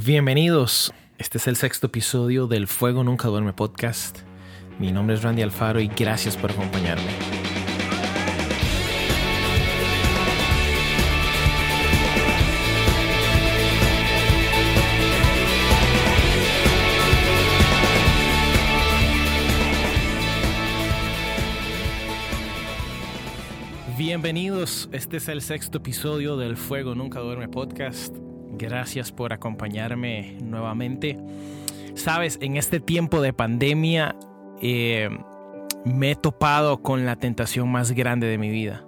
Bienvenidos. Este es el sexto episodio del Fuego Nunca Duerme podcast. Mi nombre es Randy Alfaro y gracias por acompañarme. Bienvenidos. Este es el sexto episodio del Fuego Nunca Duerme podcast. Gracias por acompañarme nuevamente. Sabes, en este tiempo de pandemia eh, me he topado con la tentación más grande de mi vida.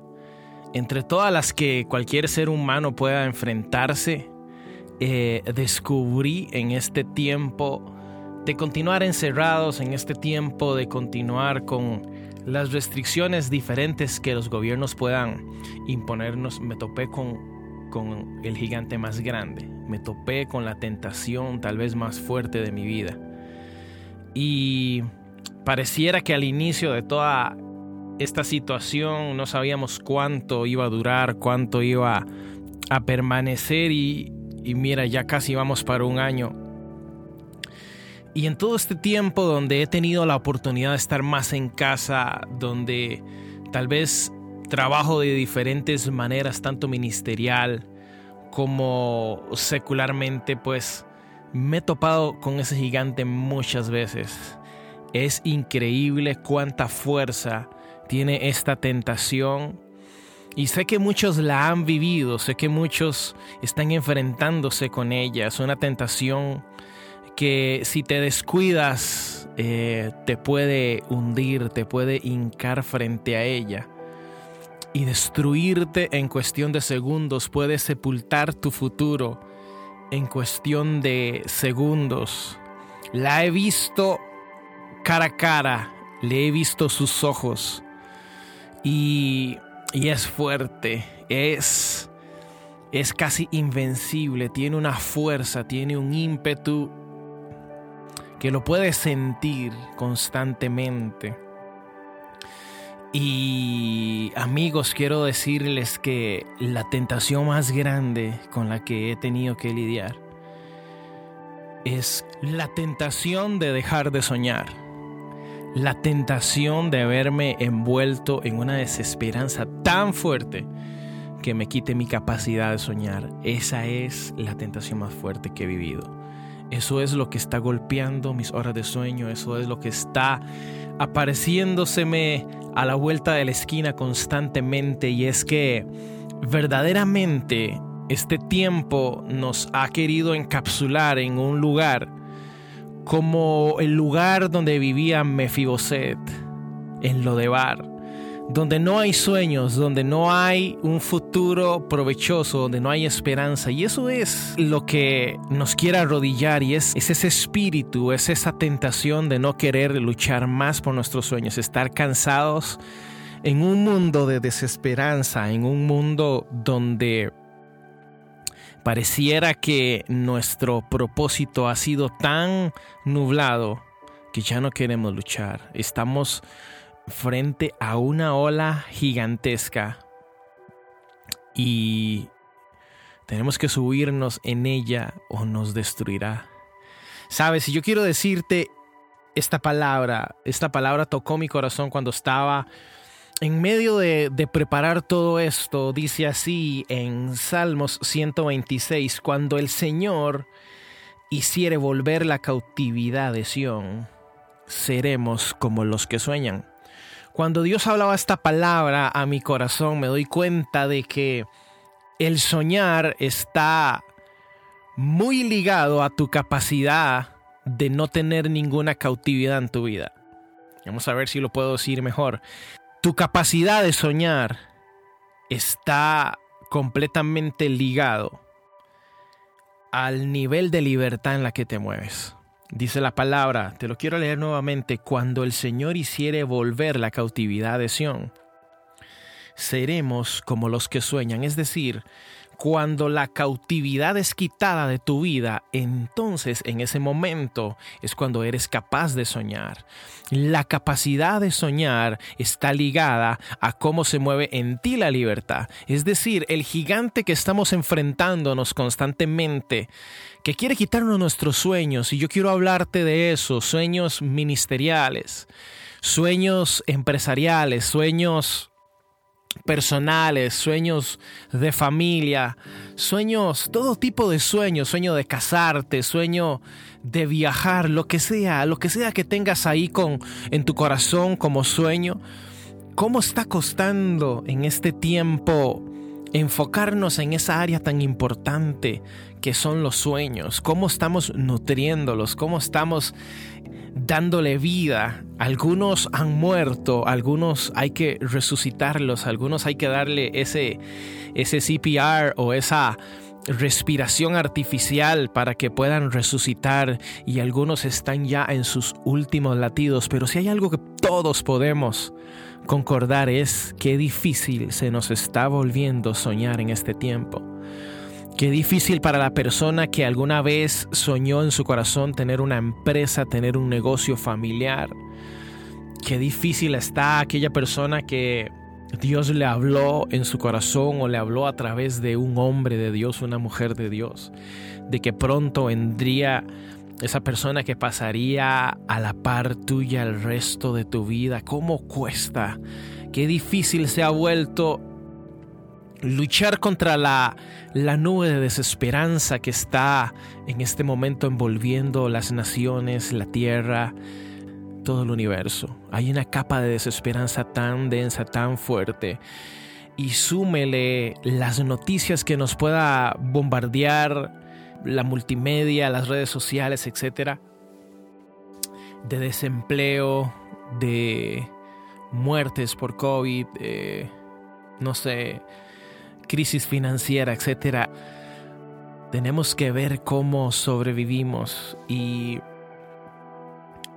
Entre todas las que cualquier ser humano pueda enfrentarse, eh, descubrí en este tiempo de continuar encerrados, en este tiempo de continuar con las restricciones diferentes que los gobiernos puedan imponernos, me topé con con el gigante más grande, me topé con la tentación tal vez más fuerte de mi vida. Y pareciera que al inicio de toda esta situación no sabíamos cuánto iba a durar, cuánto iba a permanecer y, mira, ya casi vamos para un año. Y en todo este tiempo donde he tenido la oportunidad de estar más en casa, donde tal vez trabajo de diferentes maneras, tanto ministerial como secularmente, pues me he topado con ese gigante muchas veces. Es increíble cuánta fuerza tiene esta tentación. Y sé que muchos la han vivido, sé que muchos están enfrentándose con ella. Es una tentación que si te descuidas eh, te puede hundir, te puede hincar frente a ella y destruirte en cuestión de segundos, puede sepultar tu futuro en cuestión de segundos. La he visto cara a cara, le he visto sus ojos y, y es fuerte, es, es casi invencible, tiene una fuerza, tiene un ímpetu que lo puedes sentir constantemente. Y amigos, quiero decirles que la tentación más grande con la que he tenido que lidiar es la tentación de dejar de soñar. La tentación de verme envuelto en una desesperanza tan fuerte que me quite mi capacidad de soñar. Esa es la tentación más fuerte que he vivido. Eso es lo que está golpeando mis horas de sueño, eso es lo que está apareciéndoseme a la vuelta de la esquina constantemente y es que verdaderamente este tiempo nos ha querido encapsular en un lugar como el lugar donde vivía Mefiboset en Lodebar donde no hay sueños, donde no hay un futuro provechoso, donde no hay esperanza. Y eso es lo que nos quiere arrodillar y es, ese espíritu, es esa tentación de no querer luchar más por nuestros sueños, estar cansados en un mundo de desesperanza, en un mundo donde pareciera que nuestro propósito ha sido tan nublado que ya no queremos luchar. Estamos frente a una ola gigantesca y tenemos que subirnos en ella o nos destruirá. Sabes, si yo quiero decirte esta palabra, esta palabra tocó mi corazón cuando estaba en medio de, de, preparar todo esto, dice así en Salmos 126, cuando el Señor hiciere volver la cautividad de Sión, seremos como los que sueñan. Cuando Dios hablaba esta palabra a mi corazón, me doy cuenta de que el soñar está muy ligado a tu capacidad de no tener ninguna cautividad en tu vida. Vamos a ver si lo puedo decir mejor. Tu capacidad de soñar está completamente ligado al nivel de libertad en la que te mueves. Dice la palabra, te lo quiero leer nuevamente, cuando el Señor hiciere volver la cautividad de Sión. seremos como los que sueñan. Es decir, cuando la cautividad es quitada de tu vida, entonces en ese momento es cuando eres capaz de soñar. La capacidad de soñar está ligada a cómo se mueve en ti la libertad. Es decir, el gigante que estamos enfrentándonos constantemente, que quiere quitarnos nuestros sueños, y yo quiero hablarte de eso, sueños ministeriales, sueños empresariales, sueños personales, sueños de familia, sueños, todo tipo de sueños, sueño de casarte, sueño de viajar, lo que sea, lo que sea que tengas ahí con en tu corazón como sueño. ¿Cómo está costando en este tiempo enfocarnos en esa área tan importante que son los sueños? ¿Cómo estamos nutriéndolos? ¿Cómo estamos dándole vida. Algunos han muerto, algunos hay que resucitarlos, algunos hay que darle ese, ese CPR o esa respiración artificial para que puedan resucitar y algunos están ya en sus últimos latidos, pero si hay algo que todos podemos concordar es que difícil se nos está volviendo soñar en este tiempo. Qué difícil para la persona que alguna vez soñó en su corazón tener una empresa, tener un negocio familiar. Qué difícil está aquella persona que Dios le habló en su corazón o le habló a través de un hombre de Dios, una mujer de Dios, de que pronto vendría esa persona que pasaría a la par tuya el resto de tu vida. ¿Cómo cuesta? Qué difícil se ha vuelto luchar contra la, la nube de desesperanza que está en este momento envolviendo las naciones, la tierra, todo el universo. Hay una capa de desesperanza tan densa, tan fuerte. Y súmele las noticias que nos pueda bombardear la multimedia, las redes sociales, etcétera, de desempleo, de muertes por COVID, no sé, crisis financiera, etcétera, tenemos que ver cómo sobrevivimos y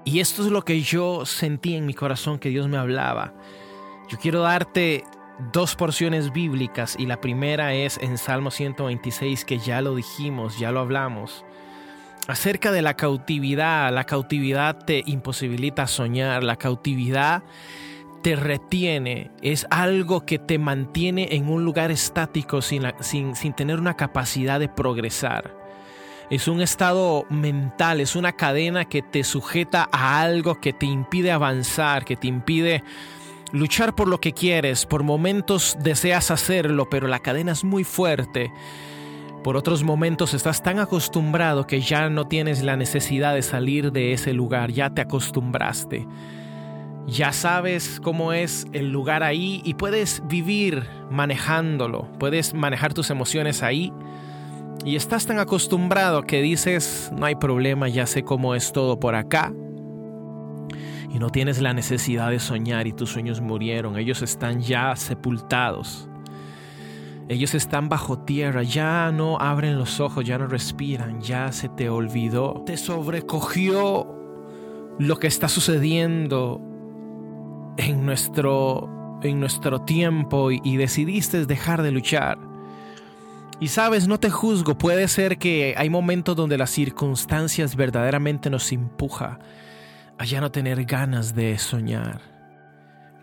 y esto es lo que yo sentí en mi corazón que Dios me hablaba. Yo quiero darte dos porciones bíblicas y la primera es en Salmo 126 que ya lo dijimos, ya lo hablamos. Acerca de la cautividad, la cautividad te imposibilita soñar, la cautividad retiene, es algo que te mantiene en un lugar estático sin, sin, sin tener una capacidad de progresar. Es un estado mental, es una cadena que te sujeta a algo que te impide avanzar, que te impide luchar por lo que quieres. Por momentos deseas hacerlo, pero la cadena es muy fuerte. Por otros momentos estás tan acostumbrado que ya no tienes la necesidad de salir de ese lugar, ya te acostumbraste ya sabes cómo es el lugar ahí y puedes vivir manejándolo, puedes manejar tus emociones ahí y estás tan acostumbrado que dices, no hay problema, ya sé cómo es todo por acá. Y no tienes la necesidad de soñar y tus sueños murieron, ellos están ya sepultados. Ellos están bajo tierra, ya no abren los ojos, ya no respiran, ya se te olvidó. Te sobrecogió lo que está sucediendo en nuestro, en nuestro tiempo y, y decidiste dejar de luchar. Y sabes, no te juzgo, puede ser que hay momentos donde las circunstancias verdaderamente nos empuja a ya no tener ganas de soñar.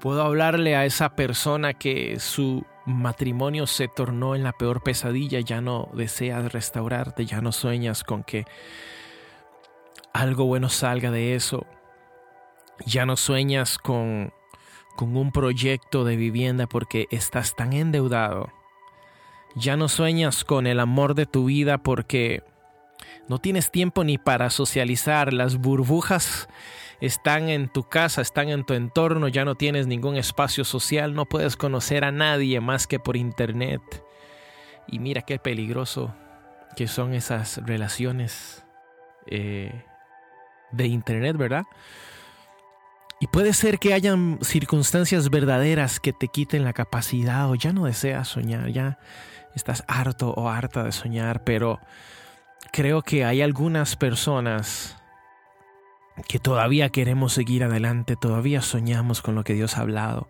Puedo hablarle a esa persona que su matrimonio se tornó en la peor pesadilla, ya no deseas restaurarte, ya no sueñas con que algo bueno salga de eso, ya no sueñas con con un proyecto de vivienda porque estás tan endeudado. Ya no sueñas con el amor de tu vida porque no tienes tiempo ni para socializar. Las burbujas están en tu casa, están en tu entorno, ya no tienes ningún espacio social, no puedes conocer a nadie más que por internet. Y mira qué peligroso que son esas relaciones eh, de internet, ¿verdad? Y puede ser que hayan circunstancias verdaderas que te quiten la capacidad o ya no deseas soñar, ya estás harto o harta de soñar, pero creo que hay algunas personas que todavía queremos seguir adelante, todavía soñamos con lo que Dios ha hablado,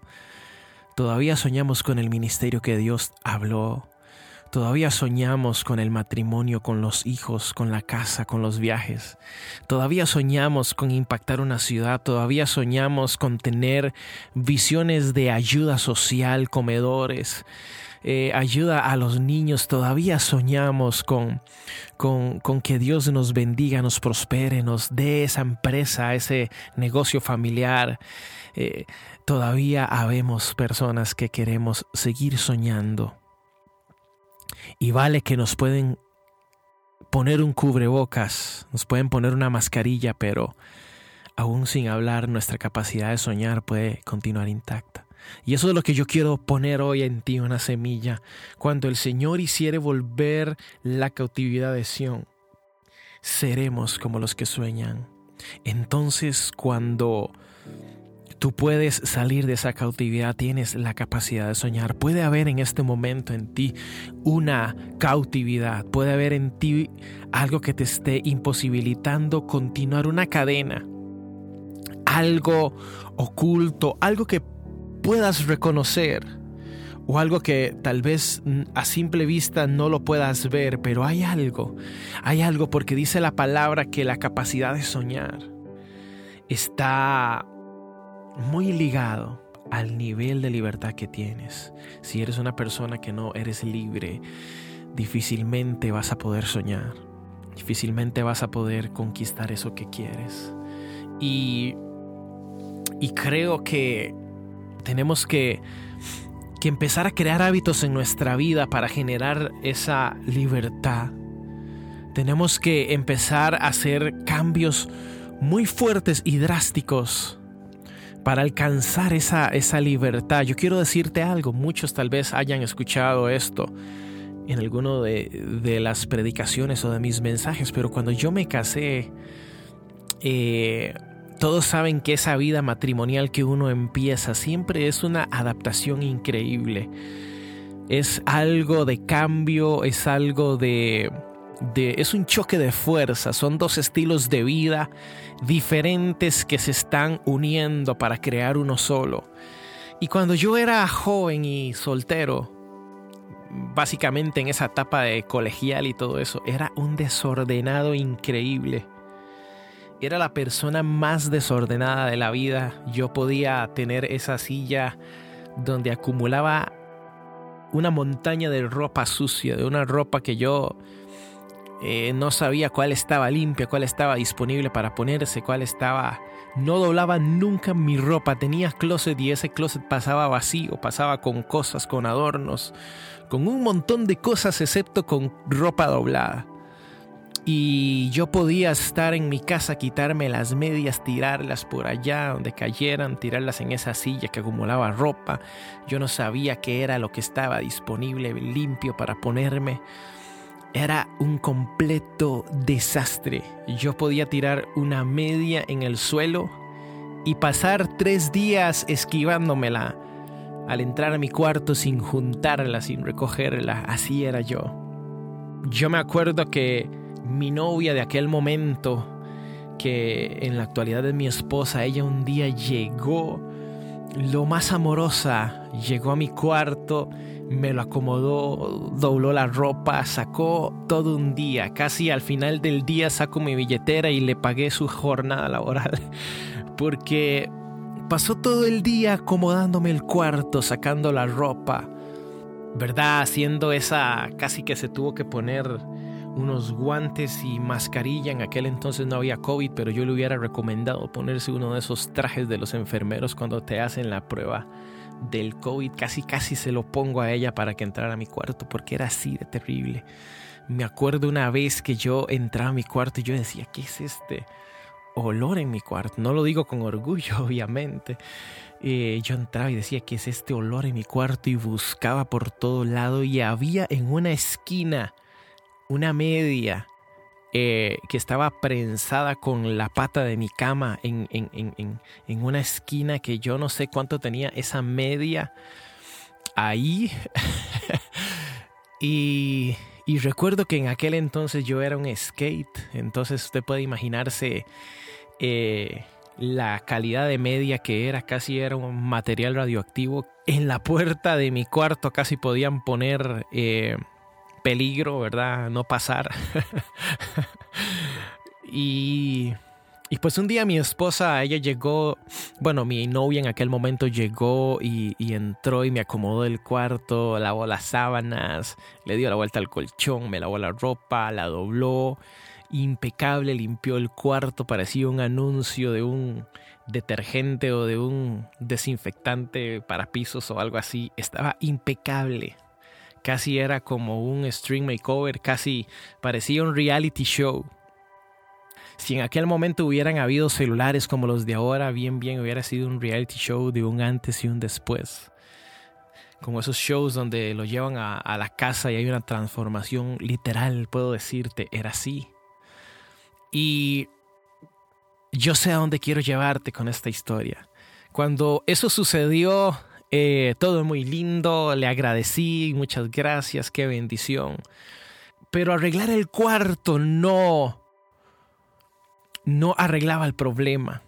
Todavía soñamos con el ministerio que Dios habló. Todavía soñamos con el matrimonio, con los hijos, con la casa, con los viajes. Todavía soñamos con impactar una ciudad. Todavía soñamos con tener visiones de ayuda social, comedores, eh, ayuda a los niños. Todavía soñamos con, con, con, que Dios nos bendiga, nos prospere, nos dé esa empresa, ese negocio familiar. Eh, todavía habemos personas que queremos seguir soñando. Y vale que nos pueden poner un cubrebocas, nos pueden poner una mascarilla, pero aún sin hablar, nuestra capacidad de soñar puede continuar intacta. Y eso es lo que yo quiero poner hoy en ti, una semilla. Cuando el Señor hiciere volver la cautividad de Sión, seremos como los que sueñan. Entonces, cuando tú puedes salir de esa cautividad, tienes la capacidad de soñar. Puede haber en este momento en ti una cautividad, puede haber en ti algo que te esté imposibilitando continuar una cadena, algo oculto, algo que puedas reconocer o algo que tal vez a simple vista no lo puedas ver, pero hay algo, hay algo porque dice la palabra que la capacidad de soñar está muy ligado al nivel de libertad que tienes. Si eres una persona que no eres libre, difícilmente vas a poder soñar, difícilmente vas a poder conquistar eso que quieres. Y, y creo que tenemos que, que empezar a crear hábitos en nuestra vida para generar esa libertad. Tenemos que empezar a hacer cambios muy fuertes y drásticos para alcanzar esa, esa libertad. Yo quiero decirte algo, muchos tal vez hayan escuchado esto en alguno de, de las predicaciones o de mis mensajes, pero cuando yo me casé, eh, todos saben que esa vida matrimonial que uno empieza siempre es una adaptación increíble. Es algo de cambio, es algo de, es un choque de fuerza, son dos estilos de vida diferentes que se están uniendo para crear uno solo. Y cuando yo era joven y soltero, básicamente en esa etapa de colegial y todo eso, era un desordenado increíble era la persona más desordenada de la vida. Yo podía tener esa silla donde acumulaba una montaña de ropa sucia, de una ropa que yo eh, no sabía cuál estaba limpia, cuál estaba disponible para ponerse, cuál estaba... No doblaba nunca mi ropa, tenía closet y ese closet pasaba vacío, pasaba con cosas, con adornos, con un montón de cosas excepto con ropa doblada y yo podía estar en mi casa, quitarme las medias, tirarlas por allá donde cayeran, tirarlas en esa silla que acumulaba ropa. Yo no sabía qué era lo que estaba disponible, limpio para ponerme. Era un completo desastre. Yo podía tirar una media en el suelo y pasar tres días esquivándomela al entrar a mi cuarto sin juntarla, sin recogerla. Así era yo. Yo me acuerdo que mi novia de aquel momento, que en la actualidad es mi esposa, ella un día llegó, lo más amorosa, llegó a mi cuarto, me lo acomodó, dobló la ropa, sacó todo un día. Casi al final del día saco mi billetera y le pagué su jornada laboral. Porque pasó todo el día acomodándome el cuarto, sacando la ropa. ¿Verdad? Haciendo esa... casi que se tuvo que poner unos guantes y mascarilla. En aquel entonces no había COVID, pero yo le hubiera recomendado ponerse uno de esos trajes de los enfermeros cuando te hacen la prueba del COVID. Casi, casi se lo pongo a ella para que entrara a mi cuarto porque era así de terrible. Me acuerdo una vez que yo entraba a mi cuarto y yo decía, ¿qué es este olor en mi cuarto? No lo digo con orgullo, obviamente. Eh, yo entraba y decía, ¿qué es este olor en mi cuarto? Y buscaba por todo lado y había en una esquina una media eh, que estaba prensada con la pata de mi cama en, en, una esquina que yo no sé cuánto tenía esa media ahí. y, y, recuerdo que en aquel entonces yo era un skate, entonces usted puede imaginarse eh, la calidad de media que era, casi era un material radioactivo. En la puerta de mi cuarto casi podían poner eh, peligro, ¿verdad? No pasar. y, y pues un día mi esposa, ella llegó, bueno, mi novia en aquel momento llegó y, y entró y me acomodó el cuarto, lavó las sábanas, le dio la vuelta al colchón, me lavó la ropa, la dobló impecable, limpió el cuarto, parecía un anuncio de un detergente o de un desinfectante para pisos o algo así. Estaba impecable. Casi era como un stream makeover, casi parecía un reality show. Si en aquel momento hubieran habido celulares como los de ahora, bien, bien, hubiera sido un reality show de un antes y un después. Como esos shows donde lo llevan a, a la casa y hay una transformación literal, puedo decirte, era así. Y yo sé a dónde quiero llevarte con esta historia. Cuando eso sucedió, eh, todo muy lindo, le agradecí, muchas gracias, qué bendición. Pero arreglar el cuarto no, no arreglaba el problema.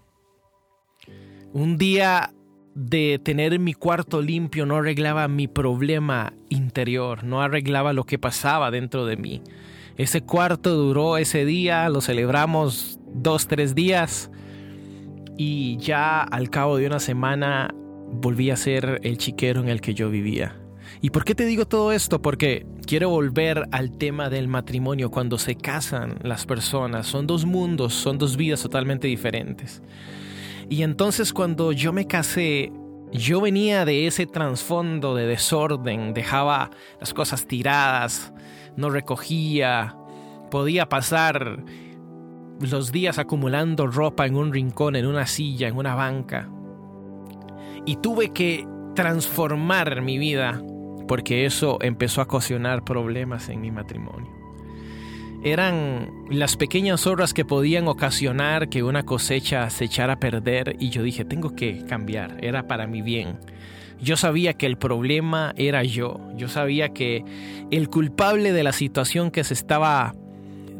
Un día de tener mi cuarto limpio no arreglaba mi problema interior, no arreglaba lo que pasaba dentro de mí. Ese cuarto duró ese día, lo celebramos dos, tres días y ya al cabo de una semana volví a ser el chiquero en el que yo vivía. ¿Y por qué te digo todo esto? Porque quiero volver al tema del matrimonio. Cuando se casan las personas, son dos mundos, son dos vidas totalmente diferentes. Y entonces cuando yo me casé, yo venía de ese trasfondo de desorden, dejaba las cosas tiradas, no recogía, podía pasar los días acumulando ropa en un rincón, en una silla, en una banca. Y tuve que transformar mi vida porque eso empezó a ocasionar problemas en mi matrimonio. Eran las pequeñas horas que podían ocasionar que una cosecha se echara a perder y yo dije, tengo que cambiar, era para mi bien. Yo sabía que el problema era yo. Yo sabía que el culpable de la situación que se estaba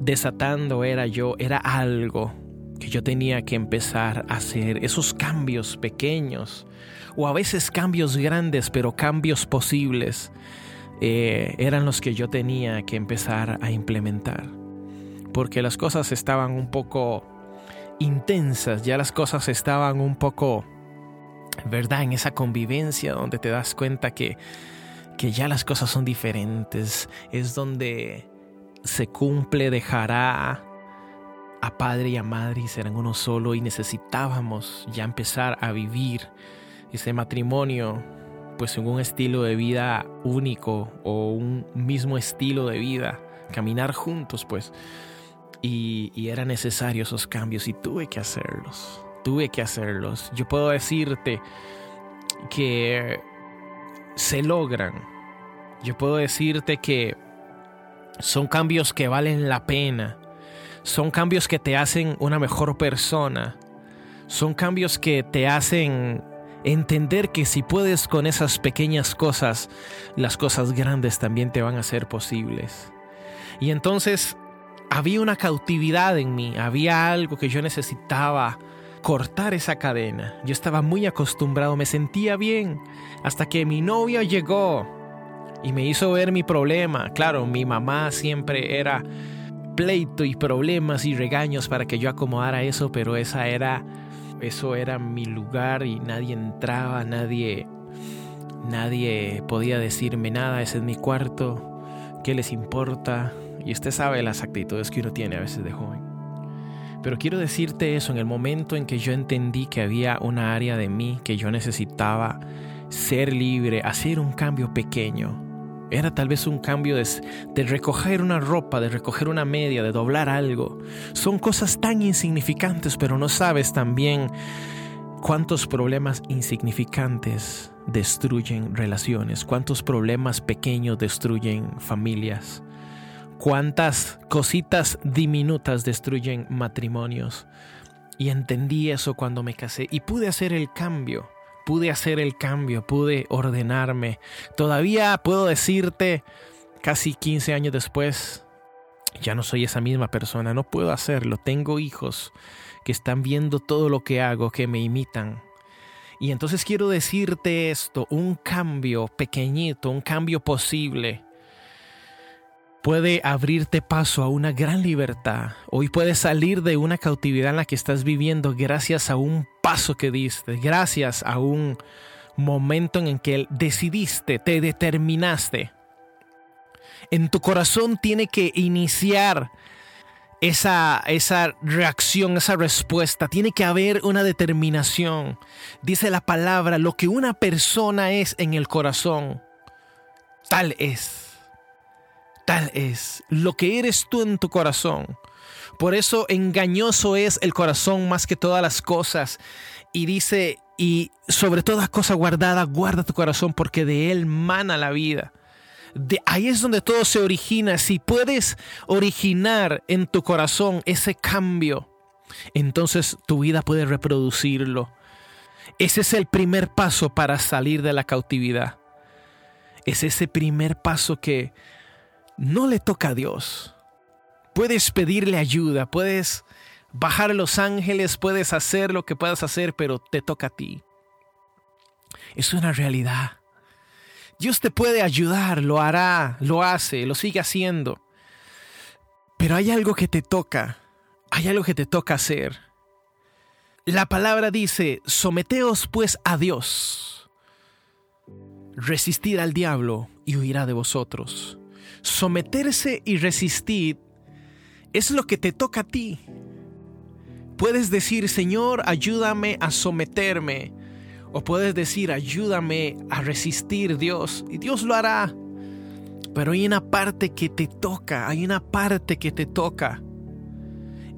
desatando era yo. Era algo que yo tenía que empezar a hacer. Esos cambios pequeños o a veces cambios grandes, pero cambios posibles, eh, eran los que yo tenía que empezar a implementar. Porque las cosas estaban un poco intensas, ya las cosas estaban un poco ¿verdad? En esa convivencia donde te das cuenta que, que ya las cosas son diferentes, es donde se cumple, dejará a padre y a madre y serán uno solo y necesitábamos ya empezar a vivir ese matrimonio pues en un estilo de vida único o un mismo estilo de vida, caminar juntos pues y, y eran necesarios esos cambios y tuve que hacerlos tuve que hacerlos. Yo puedo decirte que se logran. Yo puedo decirte que son cambios que valen la pena. Son cambios que te hacen una mejor persona. Son cambios que te hacen entender que si puedes con esas pequeñas cosas, las cosas grandes también te van a ser posibles. Y entonces había una cautividad en mí, había algo que yo necesitaba cortar esa cadena. Yo estaba muy acostumbrado, me sentía bien, hasta que mi novia llegó y me hizo ver mi problema. Claro, mi mamá siempre era pleito y problemas y regaños para que yo acomodara eso, pero esa era eso era mi lugar y nadie entraba, nadie nadie podía decirme nada, ese es mi cuarto, ¿qué les importa? Y usted sabe las actitudes que uno tiene a veces de joven. Pero quiero decirte eso en el momento en que yo entendí que había una área de mí que yo necesitaba ser libre, hacer un cambio pequeño. Era tal vez un cambio de, recoger una ropa, de recoger una media, de doblar algo. Son cosas tan insignificantes, pero no sabes también cuántos problemas insignificantes destruyen relaciones, cuántos problemas pequeños destruyen familias cuántas cositas diminutas destruyen matrimonios. Y entendí eso cuando me casé y pude hacer el cambio, pude hacer el cambio, pude ordenarme. Todavía puedo decirte, casi 15 años después, Ya no soy esa misma persona, no puedo hacerlo. Tengo hijos que están viendo todo lo que hago, que me imitan. Y entonces quiero decirte esto, un cambio pequeñito, un cambio posible, puede abrirte paso a una gran libertad. Hoy puedes salir de una cautividad en la que estás viviendo gracias a un paso que diste, gracias a un momento en el que decidiste, te determinaste. En tu corazón tiene que iniciar esa, esa reacción, esa respuesta. Tiene que haber una determinación. Dice la palabra, lo que una persona es en el corazón, tal es. Tal es lo que eres tú en tu corazón. Por eso engañoso es el corazón más que todas las cosas. Y dice, y sobre toda cosa guardada, guarda tu corazón porque de él mana la vida. De ahí es donde todo se origina. Si puedes originar en tu corazón ese cambio, entonces tu vida puede reproducirlo. Ese es el primer paso para salir de la cautividad. Es ese primer paso que no le toca a Dios. Puedes pedirle ayuda, puedes bajar a los ángeles, puedes hacer lo que puedas hacer, pero te toca a ti. Es una realidad. Dios te puede ayudar, lo hará, lo hace, lo sigue haciendo. Pero hay algo que te toca, hay algo que te toca hacer. La palabra dice, someteos pues a Dios, resistid al diablo y huirá de vosotros. Someterse y resistir es lo que te toca a ti. Puedes decir, Señor, ayúdame a someterme o puedes decir, ayúdame a resistir Dios. Y Dios lo hará. Pero hay una parte que te toca. Hay una parte que te toca.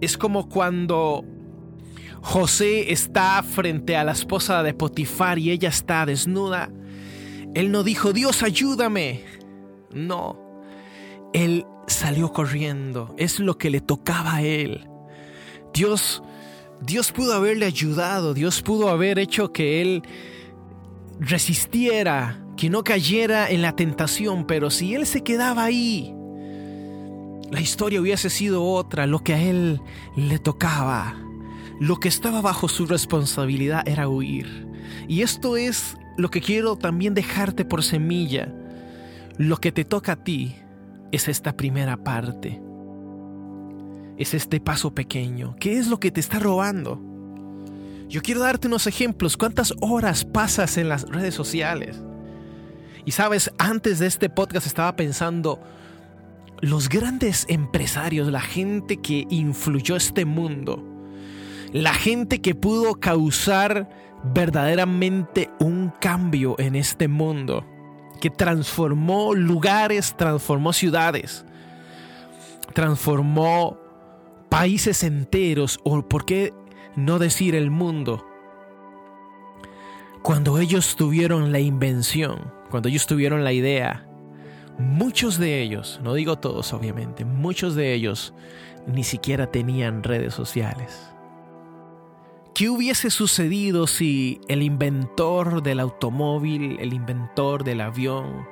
Es como cuando José está frente a la esposa de Potifar y ella está desnuda. Él no dijo, Dios, ayúdame. No. Él salió corriendo. Es lo que le tocaba a él. Dios Dios pudo haberle ayudado, Dios pudo haber hecho que él resistiera, que no cayera en la tentación, pero si él se quedaba ahí, la historia hubiese sido otra, lo que a él le tocaba, lo que estaba bajo su responsabilidad era huir. Y esto es lo que quiero también dejarte por semilla. Lo que te toca a ti es esta primera parte es este paso pequeño? ¿Qué es lo que te está robando? Yo quiero darte unos ejemplos. ¿Cuántas horas pasas en las redes sociales? Y sabes, antes de este podcast estaba pensando, los grandes empresarios, la gente que influyó este mundo, la gente que pudo causar verdaderamente un cambio en este mundo, que transformó lugares, transformó ciudades, transformó países enteros, o por qué no decir el mundo, cuando ellos tuvieron la invención, cuando ellos tuvieron la idea, muchos de ellos, no digo todos obviamente, muchos de ellos ni siquiera tenían redes sociales. ¿Qué hubiese sucedido si el inventor del automóvil, el inventor del avión,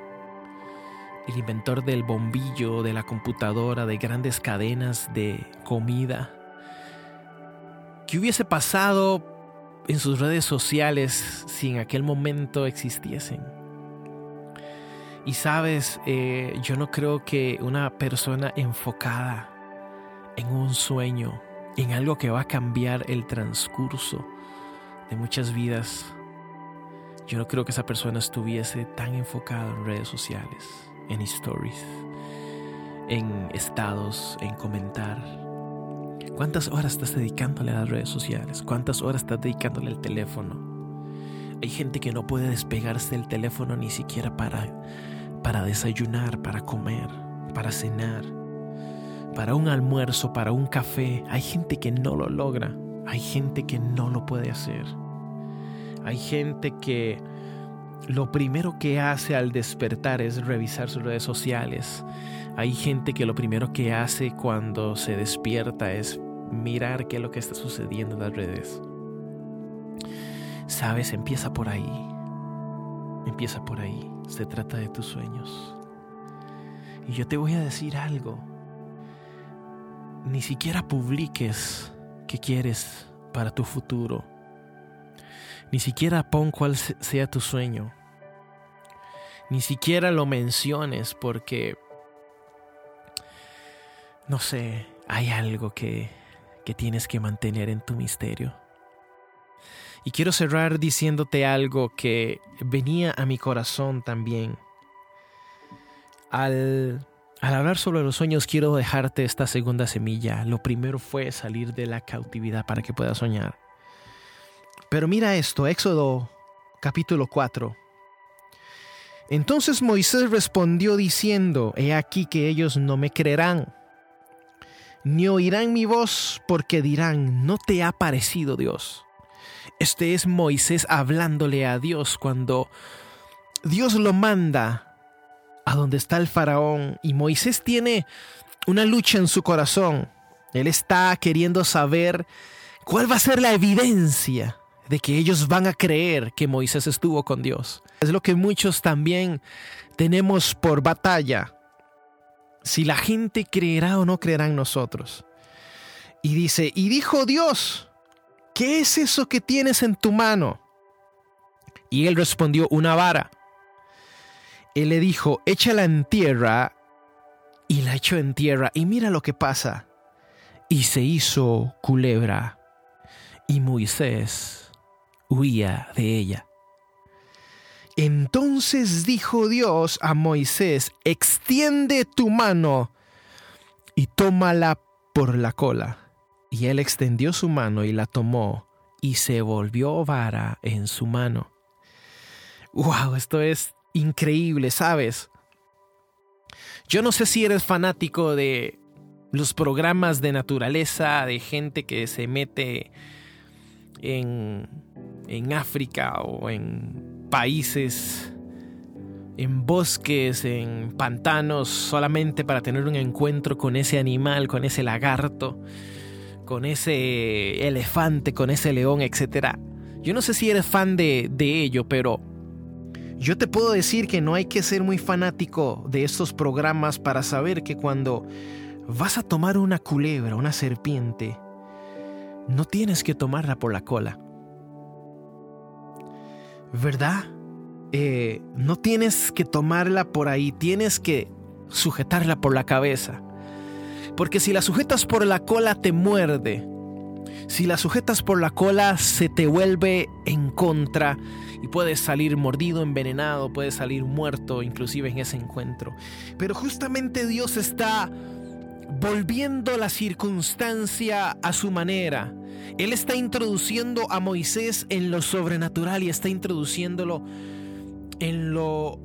el inventor del bombillo, de la computadora, de grandes cadenas de comida. ¿Qué hubiese pasado en sus redes sociales si en aquel momento existiesen? Y sabes, eh, yo no creo que una persona enfocada en un sueño, en algo que va a cambiar el transcurso de muchas vidas, yo no creo que esa persona estuviese tan enfocada en redes sociales en stories, en estados, en comentar. ¿Cuántas horas estás dedicándole a las redes sociales? ¿Cuántas horas estás dedicándole al teléfono? Hay gente que no puede despegarse del teléfono ni siquiera para, para desayunar, para comer, para cenar, para un almuerzo, para un café. Hay gente que no lo logra. Hay gente que no lo puede hacer. Hay gente que lo primero que hace al despertar es revisar sus redes sociales. Hay gente que lo primero que hace cuando se despierta es mirar qué es lo que está sucediendo en las redes. Sabes, empieza por ahí. Empieza por ahí. Se trata de tus sueños. Y yo te voy a decir algo. Ni siquiera publiques qué quieres para tu futuro. Ni siquiera pon cuál sea tu sueño. Ni siquiera lo menciones porque, no sé, hay algo que, que tienes que mantener en tu misterio. Y quiero cerrar diciéndote algo que venía a mi corazón también. Al, al, hablar sobre los sueños, quiero dejarte esta segunda semilla. Lo primero fue salir de la cautividad para que puedas soñar. Pero mira esto, Éxodo capítulo 4. Entonces Moisés respondió diciendo, He aquí que ellos no me creerán, ni oirán mi voz, porque dirán, no te ha parecido Dios. Este es Moisés hablándole a Dios cuando Dios lo manda a donde está el faraón y Moisés tiene una lucha en su corazón. Él está queriendo saber cuál va a ser la evidencia de que ellos van a creer que Moisés estuvo con Dios. Es lo que muchos también tenemos por batalla. Si la gente creerá o no creerá en nosotros. Y dice, y dijo Dios, ¿qué es eso que tienes en tu mano? Y él respondió, una vara. Él le dijo, échala en tierra. Y la echó en tierra. Y mira lo que pasa. Y se hizo culebra. Y Moisés huía de ella. Entonces dijo Dios a Moisés, extiende tu mano y tómala por la cola. Y él extendió su mano y la tomó y se volvió vara en su mano. ¡Wow! Esto es increíble, ¿sabes? Yo no sé si eres fanático de los programas de naturaleza, de gente que se mete en, en África o en países, en bosques, en pantanos, solamente para tener un encuentro con ese animal, con ese lagarto, con ese elefante, con ese león, etc. Yo no sé si eres fan de, de ello, pero yo te puedo decir que no hay que ser muy fanático de estos programas para saber que cuando vas a tomar una culebra, una serpiente, no tienes que tomarla por la cola. ¿Verdad? Eh, no tienes que tomarla por ahí, tienes que sujetarla por la cabeza. Porque si la sujetas por la cola te muerde. Si la sujetas por la cola se te vuelve en contra y puedes salir mordido, envenenado, puedes salir muerto inclusive en ese encuentro. Pero justamente Dios está volviendo la circunstancia a su manera. Él está introduciendo a Moisés en lo sobrenatural y está introduciéndolo en lo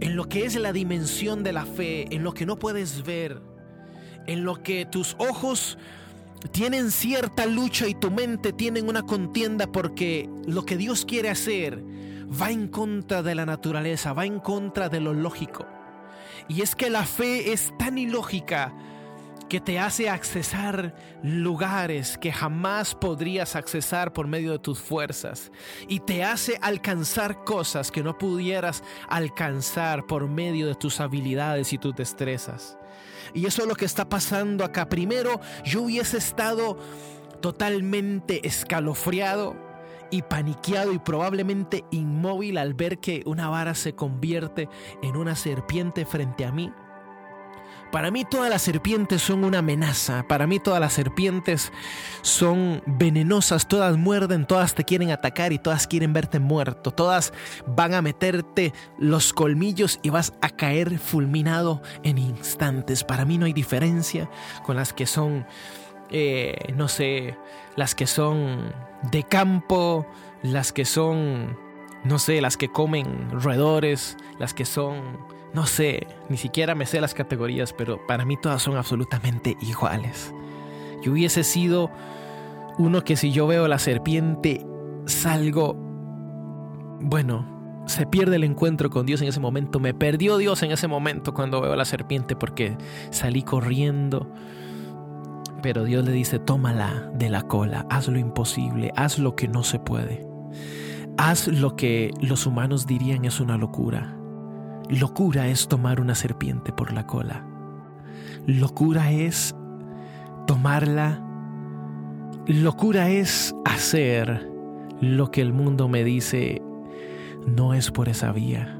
en lo que es la dimensión de la fe, en lo que no puedes ver, en lo que tus ojos tienen cierta lucha y tu mente tiene una contienda porque lo que Dios quiere hacer va en contra de la naturaleza, va en contra de lo lógico. Y es que la fe es tan ilógica que te hace accesar lugares que jamás podrías accesar por medio de tus fuerzas y te hace alcanzar cosas que no pudieras alcanzar por medio de tus habilidades y tus destrezas. Y eso es lo que está pasando acá. Primero, yo hubiese estado totalmente escalofriado y paniqueado y probablemente inmóvil al ver que una vara se convierte en una serpiente frente a mí. Para mí todas las serpientes son una amenaza, para mí todas las serpientes son venenosas, todas muerden, todas te quieren atacar y todas quieren verte muerto, todas van a meterte los colmillos y vas a caer fulminado en instantes. Para mí no hay diferencia con las que son, eh, no sé, las que son de campo, las que son, no sé, las que comen roedores, las que son no sé, ni siquiera me sé las categorías, pero para mí todas son absolutamente iguales. Yo hubiese sido uno que si yo veo la serpiente, salgo, bueno, se pierde el encuentro con Dios en ese momento. Me perdió Dios en ese momento cuando veo la serpiente porque salí corriendo. Pero Dios le dice, tómala de la cola, haz lo imposible, haz lo que no se puede. Haz lo que los humanos dirían es una locura. Locura es tomar una serpiente por la cola. Locura es tomarla. Locura es hacer lo que el mundo me dice no es por esa vía.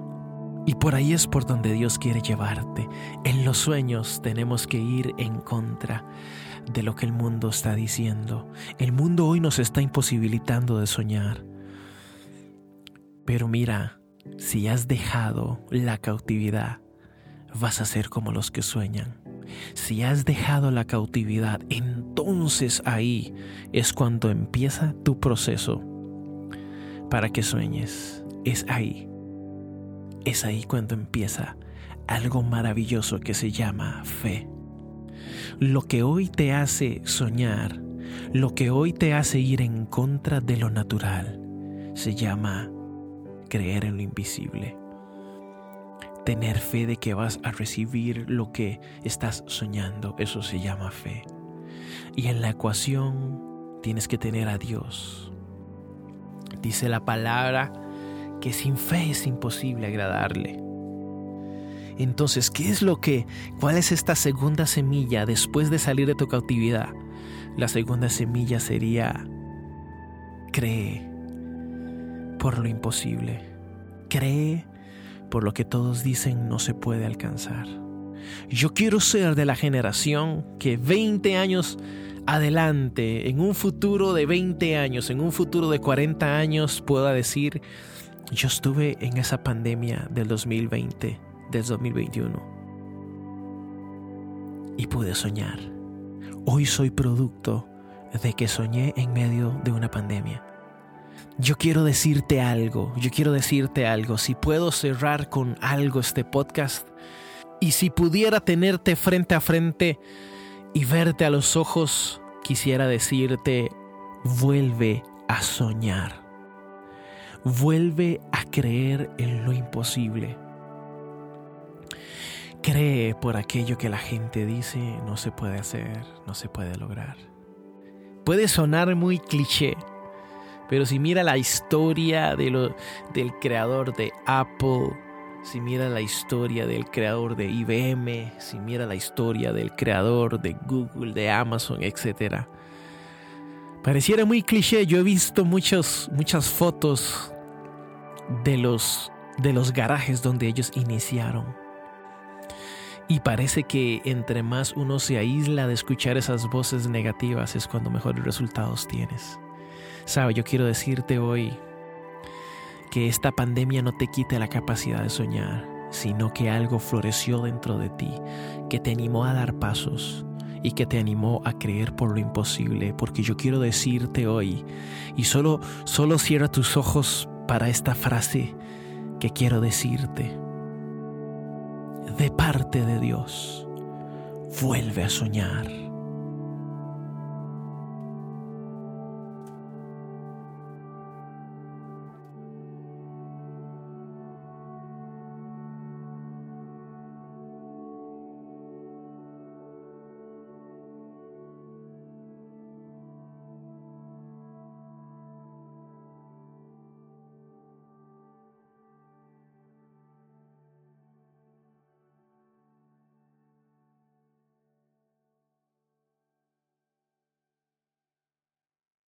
Y por ahí es por donde Dios quiere llevarte. En los sueños tenemos que ir en contra de lo que el mundo está diciendo. El mundo hoy nos está imposibilitando de soñar. Pero mira, si has dejado la cautividad, vas a ser como los que sueñan. Si has dejado la cautividad, entonces ahí es cuando empieza tu proceso para que sueñes. Es ahí. Es ahí cuando empieza algo maravilloso que se llama fe. Lo que hoy te hace soñar, lo que hoy te hace ir en contra de lo natural, se llama creer en lo invisible. Tener fe de que vas a recibir lo que estás soñando, eso se llama fe. Y en la ecuación tienes que tener a Dios. Dice la palabra que sin fe es imposible agradarle. Entonces, ¿qué es lo que, cuál es esta segunda semilla después de salir de tu cautividad? La segunda semilla sería, cree por lo imposible. Cree por lo que todos dicen no se puede alcanzar. Yo quiero ser de la generación que 20 años adelante, en un futuro de 20 años, en un futuro de 40 años, pueda decir, yo estuve en esa pandemia del 2020, del 2021, y pude soñar. Hoy soy producto de que soñé en medio de una pandemia. Yo quiero decirte algo, yo quiero decirte algo, si puedo cerrar con algo este podcast, y si pudiera tenerte frente a frente y verte a los ojos, quisiera decirte, vuelve a soñar. Vuelve a creer en lo imposible. Cree por aquello que la gente dice no se puede hacer, no se puede lograr. Puede sonar muy cliché, pero si mira la historia de lo, del creador de Apple, si mira la historia del creador de IBM, si mira la historia del creador de Google, de Amazon, etc. Pareciera muy cliché, yo he visto muchos, muchas fotos de los, de los garajes donde ellos iniciaron. Y parece que entre más uno se aísla de escuchar esas voces negativas es cuando mejores resultados tienes. Sabe, yo quiero decirte hoy, que esta pandemia no te quite la capacidad de soñar, sino que algo floreció dentro de ti, que te animó a dar pasos y que te animó a creer por lo imposible, porque yo quiero decirte hoy, y solo, solo cierra tus ojos para esta frase que quiero decirte. De parte de Dios, vuelve a soñar.